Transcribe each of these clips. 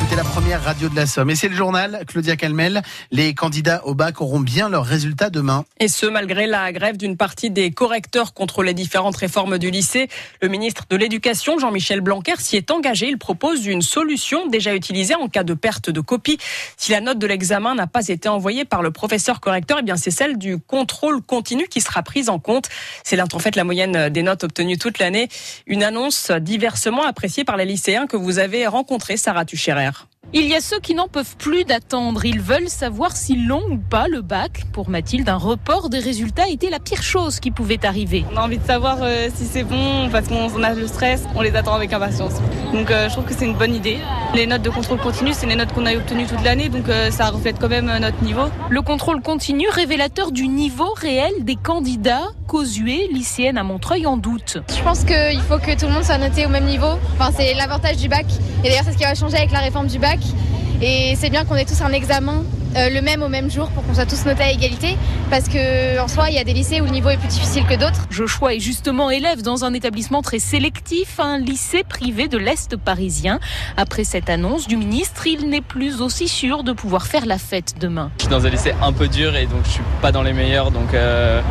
écoutez la première radio de la Somme. Et c'est le journal, Claudia Calmel. Les candidats au bac auront bien leurs résultats demain. Et ce, malgré la grève d'une partie des correcteurs contre les différentes réformes du lycée. Le ministre de l'Éducation, Jean-Michel Blanquer, s'y est engagé. Il propose une solution déjà utilisée en cas de perte de copie. Si la note de l'examen n'a pas été envoyée par le professeur correcteur, eh bien, c'est celle du contrôle continu qui sera prise en compte. C'est en fait, la moyenne des notes obtenues toute l'année. Une annonce diversement appréciée par les lycéens que vous avez rencontrés, Sarah Tucherer. Il y a ceux qui n'en peuvent plus d'attendre. Ils veulent savoir s'ils l'ont ou pas le bac. Pour Mathilde, un report des résultats était la pire chose qui pouvait arriver. On a envie de savoir euh, si c'est bon parce qu'on a le stress, on les attend avec impatience. Donc euh, je trouve que c'est une bonne idée. Les notes de contrôle continu, c'est les notes qu'on a obtenues toute l'année, donc euh, ça reflète quand même notre niveau. Le contrôle continu révélateur du niveau réel des candidats. Cosué, lycéenne à Montreuil, en doute. Je pense qu'il faut que tout le monde soit noté au même niveau. Enfin, c'est l'avantage du bac. Et d'ailleurs, c'est ce qui va changer avec la réforme du bac. Et c'est bien qu'on ait tous un examen euh, le même au même jour pour qu'on soit tous notés à égalité. Parce que en soi, il y a des lycées où le niveau est plus difficile que d'autres. Joshua est justement élève dans un établissement très sélectif, un lycée privé de l'Est parisien. Après cette annonce du ministre, il n'est plus aussi sûr de pouvoir faire la fête demain. Je suis dans un lycée un peu dur et donc je suis pas dans les meilleurs. Donc euh,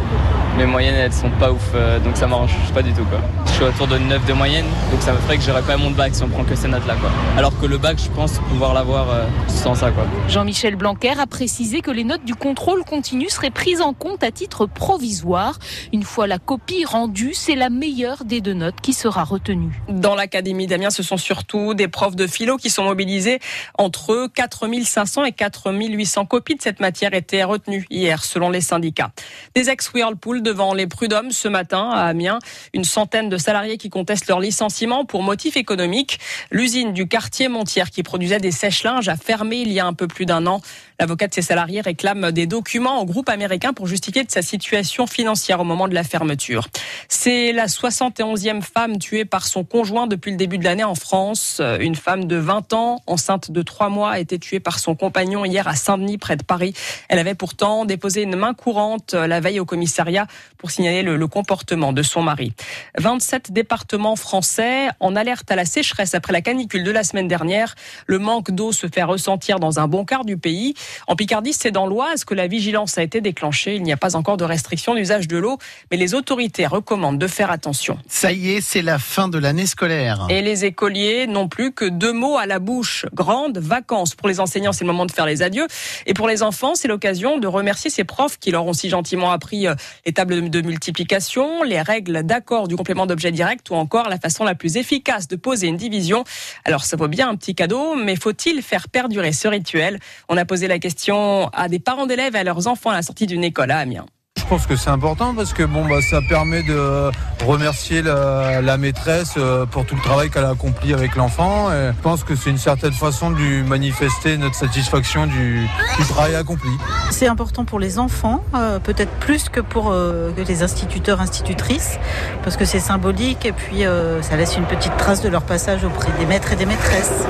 mes moyennes elles sont pas ouf. Euh, donc ça m'arrange pas du tout quoi. Je suis autour de 9 de moyenne. Donc ça me ferait que j'aurais quand même mon bac si on prend que ces notes là quoi. Alors que le bac, je pense pouvoir l'avoir sans ça quoi. Jean-Michel Blanquer a précisé que les notes du contrôle continu seraient prises en compte à titre provisoire. Une fois la copie rendue, c'est la meilleure des deux notes qui sera retenue. Dans l'Académie d'Amiens, ce sont surtout des profs de philo qui sont mobilisés. Entre 4500 et 4800 copies de cette matière étaient retenues hier, selon les syndicats. Des ex-Whirlpool devant les prud'hommes ce matin à Amiens. Une centaine de salariés qui contestent leur licenciement pour motif économique. L'usine du quartier Montière qui produisait des sèche-linges a fermé il y a un peu plus d'un an. L'avocat de ses salariés réclame des documents au groupe américain pour justifier de sa situation financière au moment de la fermeture. C'est la 71e femme tuée par son conjoint depuis le début de l'année en France. Une femme de 20 ans, enceinte de 3 mois, a été tuée par son compagnon hier à Saint-Denis, près de Paris. Elle avait pourtant déposé une main courante la veille au commissariat pour signaler le, le comportement de son mari. 27 départements français en alerte à la sécheresse après la canicule de la semaine dernière. Le manque d'eau se fait ressentir dans un bon quart du pays. En Picardie, c'est dans l'Oise que la vigilance a été déclenchée. Il n'y a pas encore de restriction d'usage de l'eau, mais les autorités recommandent de faire attention. Ça y est, c'est la fin de l'année scolaire. Et les écoliers n'ont plus que deux mots à la bouche. Grandes vacances. Pour les enseignants, c'est le moment de faire les adieux. Et pour les enfants, c'est l'occasion de remercier ces profs qui leur ont si gentiment appris euh, les tables de multiplication, les règles d'accord du complément d'objet direct ou encore la façon la plus efficace de poser une division. Alors ça vaut bien un petit cadeau, mais faut-il faire perdurer ce rituel? On a posé la question à des parents d'élèves et à leurs enfants à la sortie d'une école à Amiens. Je pense que c'est important parce que bon bah ça permet de remercier la, maîtresse euh, pour tout le travail qu'elle a accompli avec l'enfant. Je pense que c'est une certaine façon de lui manifester notre satisfaction du, travail accompli. C'est important pour les enfants, euh, peut-être plus que pour euh, les instituteurs, institutrices, parce que c'est symbolique et puis ça laisse une petite trace de leur passage auprès des maîtres et des maîtresses.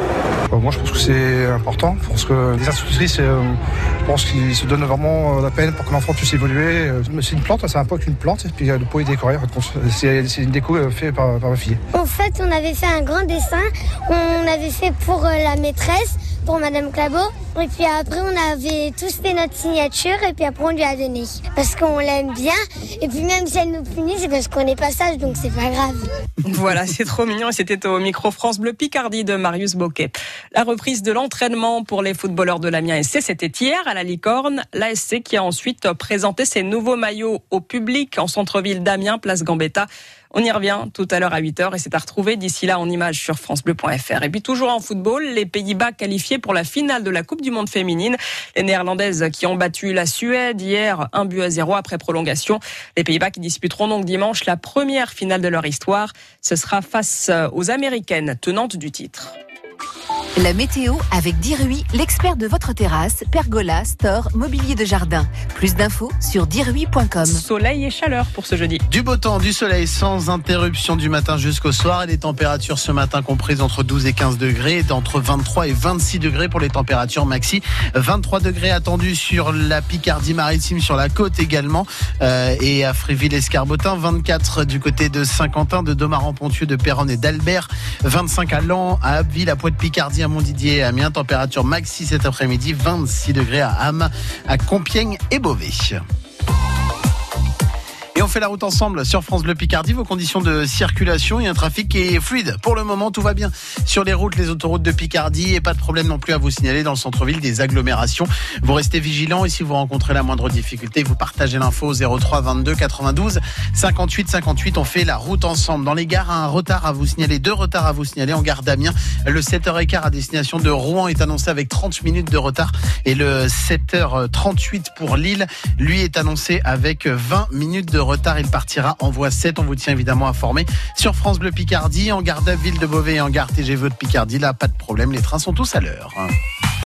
Moi, je pense que c'est important parce que les institutrices, euh, je pense qu'ils se donnent vraiment euh, la peine pour que l'enfant puisse évoluer. Euh, C'est une plante, c'est un pot qu'une plante, et puis le pot est décoré. C'est une déco euh, faite par, par ma fille. En fait, on avait fait un grand dessin. On avait fait pour euh, la maîtresse, pour Madame Clabot. Et puis après, on avait tous fait notre signature. Et puis après, on lui a donné. Parce qu'on l'aime bien. Et puis même si elle nous punit, c'est parce qu'on n'est pas sage. Donc c'est pas grave. Voilà, c'est trop mignon. C'était au micro France Bleu Picardie de Marius Boquet. La reprise de l'entraînement pour les footballeurs de l'Amiens SC, c'était hier à la Licorne. L'ASC qui a ensuite présenté ses nouveaux maillots au public en centre-ville d'Amiens, place Gambetta. On y revient tout à l'heure à 8h et c'est à retrouver d'ici là en image sur francebleu.fr. Et puis toujours en football, les Pays-Bas qualifiés pour la finale de la Coupe du Monde féminine. Les Néerlandaises qui ont battu la Suède hier, un but à zéro après prolongation. Les Pays-Bas qui disputeront donc dimanche la première finale de leur histoire. Ce sera face aux Américaines tenantes du titre. La météo avec Dirui, l'expert de votre terrasse, pergola, store, mobilier de jardin. Plus d'infos sur dirui.com. Soleil et chaleur pour ce jeudi. Du beau temps, du soleil sans interruption du matin jusqu'au soir et des températures ce matin comprises entre 12 et 15 degrés, entre 23 et 26 degrés pour les températures maxi. 23 degrés attendus sur la Picardie maritime, sur la côte également, euh, et à Fréville-Escarbotin. 24 du côté de Saint-Quentin, de Domaran-Pontieux, de Péronne et d'Albert. 25 à Lens, à Abbeville, à Pointe-Picardie Picardie, à Montdidier et Amiens. Température maxi cet après-midi, 26 degrés à Ham, à Compiègne et Beauvais. Et on fait la route ensemble sur France Bleu Picardie. Vos conditions de circulation et un trafic qui est fluide. Pour le moment, tout va bien sur les routes, les autoroutes de Picardie et pas de problème non plus à vous signaler dans le centre-ville des agglomérations. Vous restez vigilants et si vous rencontrez la moindre difficulté, vous partagez l'info au 03 22 92 58 58. On fait la route ensemble. Dans les gares, un retard à vous signaler, deux retards à vous signaler en gare d'Amiens. Le 7h15 à destination de Rouen est annoncé avec 30 minutes de retard et le 7h38 pour Lille, lui est annoncé avec 20 minutes de retard retard. Il partira en voie 7. On vous tient évidemment informé sur France Bleu Picardie, en gare d'Aville de Beauvais et en gare TGV de Picardie. Là, pas de problème. Les trains sont tous à l'heure.